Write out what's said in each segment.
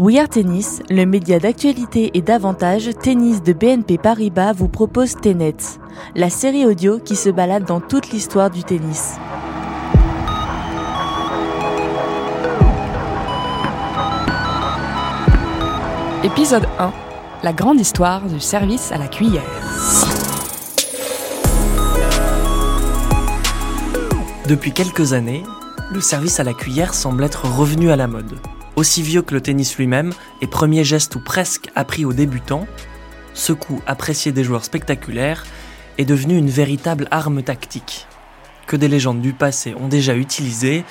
We Are Tennis, le média d'actualité et d'avantage tennis de BNP Paribas vous propose Tenet, la série audio qui se balade dans toute l'histoire du tennis. Épisode 1 La grande histoire du service à la cuillère. Depuis quelques années, le service à la cuillère semble être revenu à la mode. Aussi vieux que le tennis lui-même et premier geste ou presque appris aux débutants, ce coup apprécié des joueurs spectaculaires est devenu une véritable arme tactique, que des légendes du passé ont déjà utilisé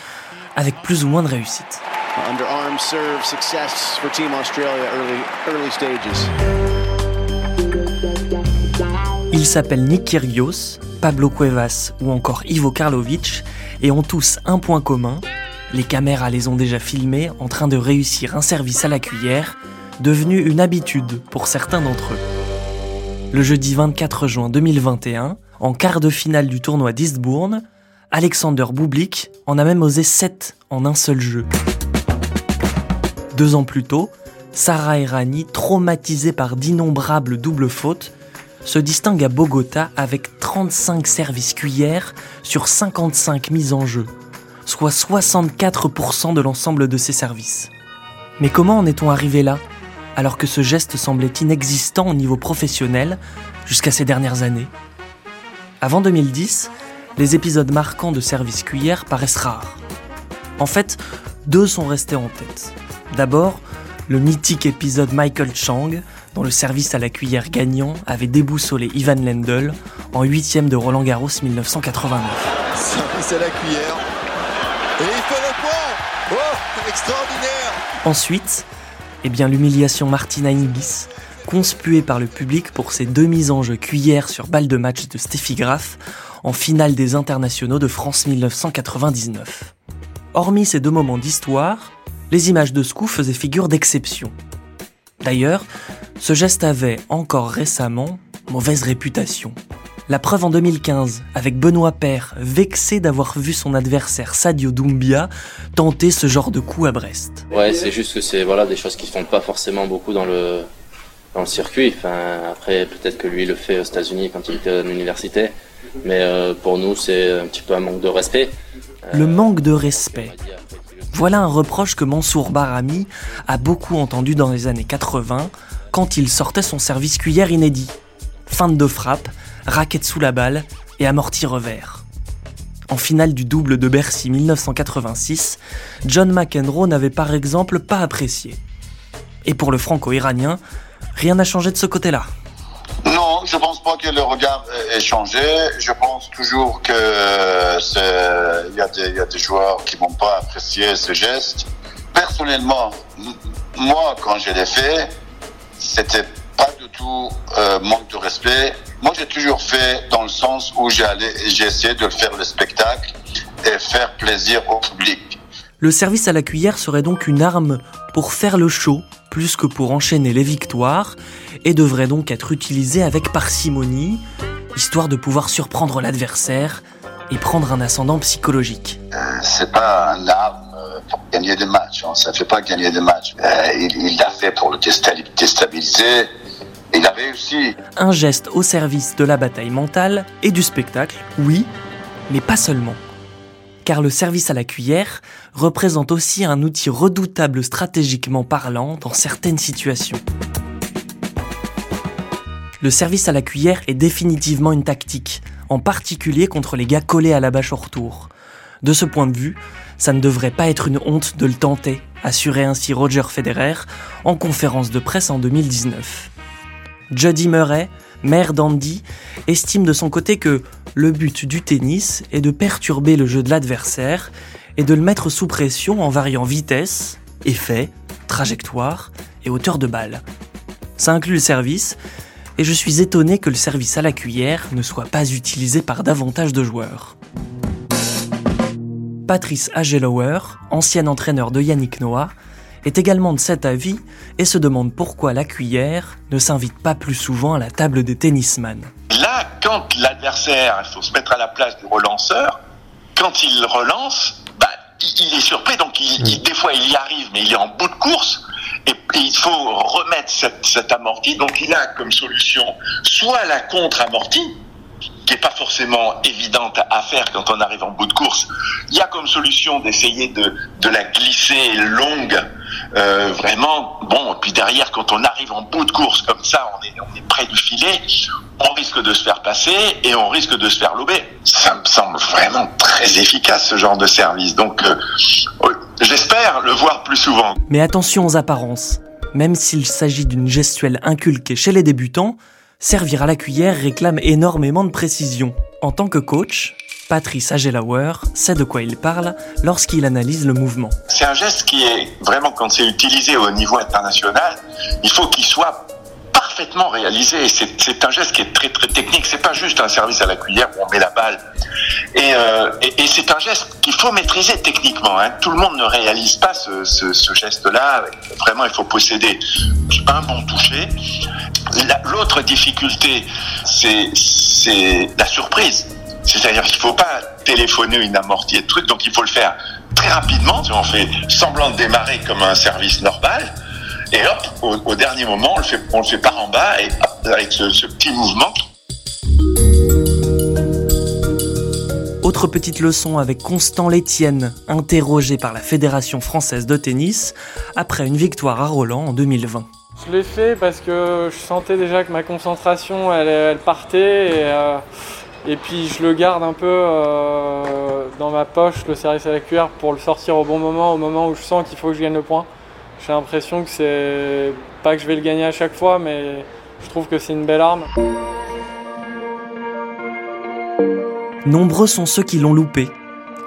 avec plus ou moins de réussite. Ils s'appellent Nick Kyrgios, Pablo Cuevas ou encore Ivo Karlovic et ont tous un point commun, les caméras les ont déjà filmés en train de réussir un service à la cuillère, devenu une habitude pour certains d'entre eux. Le jeudi 24 juin 2021, en quart de finale du tournoi d'Eastbourne, Alexander Bublik en a même osé 7 en un seul jeu. Deux ans plus tôt, Sarah Errani, traumatisée par d'innombrables doubles fautes, se distingue à Bogota avec 35 services cuillères sur 55 mises en jeu, soit 64% de l'ensemble de ses services. Mais comment en est-on arrivé là, alors que ce geste semblait inexistant au niveau professionnel jusqu'à ces dernières années? Avant 2010, les épisodes marquants de service cuillère paraissent rares. En fait, deux sont restés en tête. D'abord, le mythique épisode Michael Chang, dont le service à la cuillère gagnant avait déboussolé Ivan Lendl en huitième de Roland Garros 1989. Service à la cuillère, et il fait le point Oh, Ensuite, eh bien l'humiliation Martina Hingis, conspuée par le public pour ses deux mises en jeu cuillère sur balle de match de Steffi Graf en finale des internationaux de France 1999. Hormis ces deux moments d'histoire, les images de ce coup faisaient figure d'exception. D'ailleurs, ce geste avait, encore récemment, mauvaise réputation. La preuve en 2015, avec Benoît Paire, vexé d'avoir vu son adversaire Sadio Doumbia tenter ce genre de coup à Brest. Ouais, c'est juste que c'est voilà, des choses qui se font pas forcément beaucoup dans le, dans le circuit. Enfin, après, peut-être que lui le fait aux États-Unis quand il était à l'université. Mais euh, pour nous, c'est un petit peu un manque de respect. Le manque de respect. Voilà un reproche que Mansour Barami a beaucoup entendu dans les années 80 quand il sortait son service cuillère inédit. Feinte de frappe, raquette sous la balle et amorti revers. En finale du double de Bercy 1986, John McEnroe n'avait par exemple pas apprécié. Et pour le franco-iranien, rien n'a changé de ce côté-là. Non, je pense pas que le regard ait changé. Je pense toujours que il y, a des joueurs qui vont pas apprécier ce geste. Personnellement, moi, quand je l'ai fait, c'était tout euh, manque de respect. Moi, j'ai toujours fait dans le sens où j'ai essayé de faire le spectacle et faire plaisir au public. Le service à la cuillère serait donc une arme pour faire le show, plus que pour enchaîner les victoires, et devrait donc être utilisé avec parcimonie, histoire de pouvoir surprendre l'adversaire et prendre un ascendant psychologique. Euh, c'est pas un arme pour gagner des matchs, hein. ça fait pas gagner des matchs. Euh, il l'a fait pour le déstabiliser, il a réussi. Un geste au service de la bataille mentale et du spectacle, oui, mais pas seulement. Car le service à la cuillère représente aussi un outil redoutable stratégiquement parlant dans certaines situations. Le service à la cuillère est définitivement une tactique, en particulier contre les gars collés à la bâche au retour. De ce point de vue, ça ne devrait pas être une honte de le tenter, assurait ainsi Roger Federer en conférence de presse en 2019. Jody Murray, maire d'Andy, estime de son côté que le but du tennis est de perturber le jeu de l'adversaire et de le mettre sous pression en variant vitesse, effet, trajectoire et hauteur de balle. Ça inclut le service, et je suis étonné que le service à la cuillère ne soit pas utilisé par davantage de joueurs. Patrice Agelower, ancien entraîneur de Yannick Noah, est également de cet avis et se demande pourquoi la cuillère ne s'invite pas plus souvent à la table des tennisman. Là, quand l'adversaire, il faut se mettre à la place du relanceur, quand il relance, bah, il est surpris, donc il, il, des fois il y arrive, mais il est en bout de course, et, il faut remettre cette, cette amorti. Donc il a comme solution soit la contre-amortie, qui est pas forcément évidente à faire quand on arrive en bout de course. Il y a comme solution d'essayer de, de la glisser longue, euh, vraiment. Bon, puis derrière, quand on arrive en bout de course comme ça, on est, on est près du filet, on risque de se faire passer et on risque de se faire lober. Ça me semble vraiment très efficace ce genre de service. Donc, euh, j'espère le voir plus souvent. Mais attention aux apparences. Même s'il s'agit d'une gestuelle inculquée chez les débutants, servir à la cuillère réclame énormément de précision. En tant que coach, Patrice Agelauer sait de quoi il parle lorsqu'il analyse le mouvement. C'est un geste qui est vraiment, quand c'est utilisé au niveau international, il faut qu'il soit parfaitement réalisé. C'est un geste qui est très très technique. C'est pas juste un service à la cuillère où on met la balle. Et, euh, c'est un geste qu'il faut maîtriser techniquement. Hein. Tout le monde ne réalise pas ce geste-là. Vraiment, il faut posséder un bon toucher. L'autre difficulté, c'est la surprise. C'est-à-dire qu'il ne faut pas téléphoner une amortie de truc, donc il faut le faire très rapidement. On fait semblant de démarrer comme un service normal, et hop, au, dernier moment, on le fait, on le fait par en bas, et avec ce, ce petit mouvement. Autre petite leçon avec Constant Létienne, interrogé par la Fédération française de tennis après une victoire à Roland en 2020. Je l'ai fait parce que je sentais déjà que ma concentration elle, partait et, euh, et, puis je le garde un peu euh, dans ma poche le service à la cuillère pour le sortir au bon moment, au moment où je sens qu'il faut que je gagne le point. J'ai l'impression que c'est pas que je vais le gagner à chaque fois, mais je trouve que c'est une belle arme. Nombreux sont ceux qui l'ont loupé,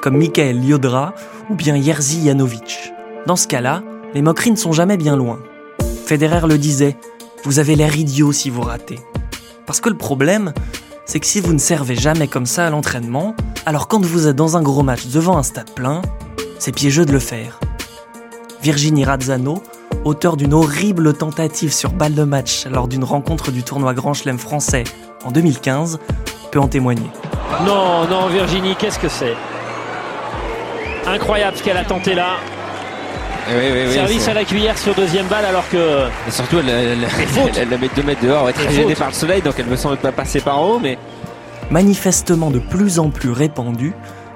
comme Michael Liodra ou bien Jerzy Janowicz. Dans ce cas-là, les moqueries ne sont jamais bien loin. Federer le disait, vous avez l'air idiot si vous ratez. Parce que le problème, c'est que si vous ne servez jamais comme ça à l'entraînement, alors quand vous êtes dans un gros match devant un stade plein, c'est piégeux de le faire. Virginie Razzano, auteur d'une horrible tentative sur balle de match lors d'une rencontre du tournoi Grand Chelem français en 2015, peut en témoigner. Non, non, Virginie, qu'est-ce que c'est? Incroyable ce qu'elle a tenté là. Oui, oui, oui, Service à la cuillère sur deuxième balle alors que. Et surtout, elle, elle, elle, elle la met 2 mètres dehors, elle est très gênée par le soleil, donc elle me semble pas passer par en haut, mais. Manifestement de plus en plus répandu,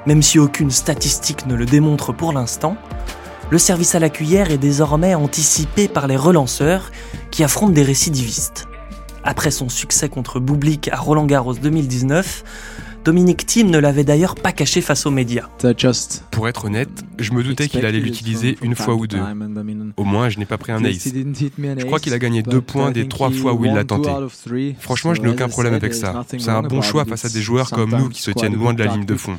même si aucune statistique ne le démontre pour l'instant, le service à la cuillère est désormais anticipé par les relanceurs qui affrontent des récidivistes. Après son succès contre Bublik à Roland Garros 2019, Dominique Thiem ne l'avait d'ailleurs pas caché face aux médias. Pour être honnête, je me doutais qu'il allait l'utiliser une fois ou deux. Au moins, je n'ai pas pris un ace. Je crois qu'il a gagné deux points des trois fois où il l'a tenté. Franchement, je n'ai aucun problème avec ça. C'est un bon choix face à des joueurs comme nous qui se tiennent loin de la ligne de fond.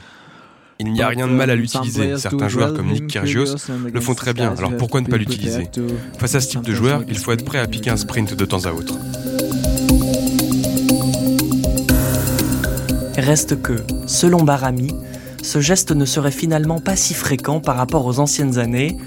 Il n'y a rien de mal à l'utiliser. Certains joueurs comme Nick Kyrgios le font très bien, alors pourquoi ne pas l'utiliser Face à ce type de joueur, il faut être prêt à piquer un sprint de temps à autre. Reste que, selon Barami, ce geste ne serait finalement pas si fréquent par rapport aux anciennes années,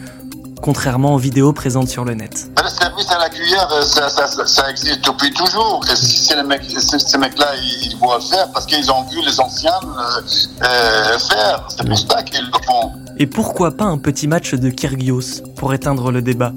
contrairement aux vidéos présentes sur le net. Le service à la cuillère, ça, ça, ça, ça existe depuis toujours. Et si les mecs, ces mecs-là, ils, vont le faire parce qu'ils ont vu les anciens euh, euh, faire. C'est pour ça qu'ils le font. Et pourquoi pas un petit match de Kyrgios pour éteindre le débat?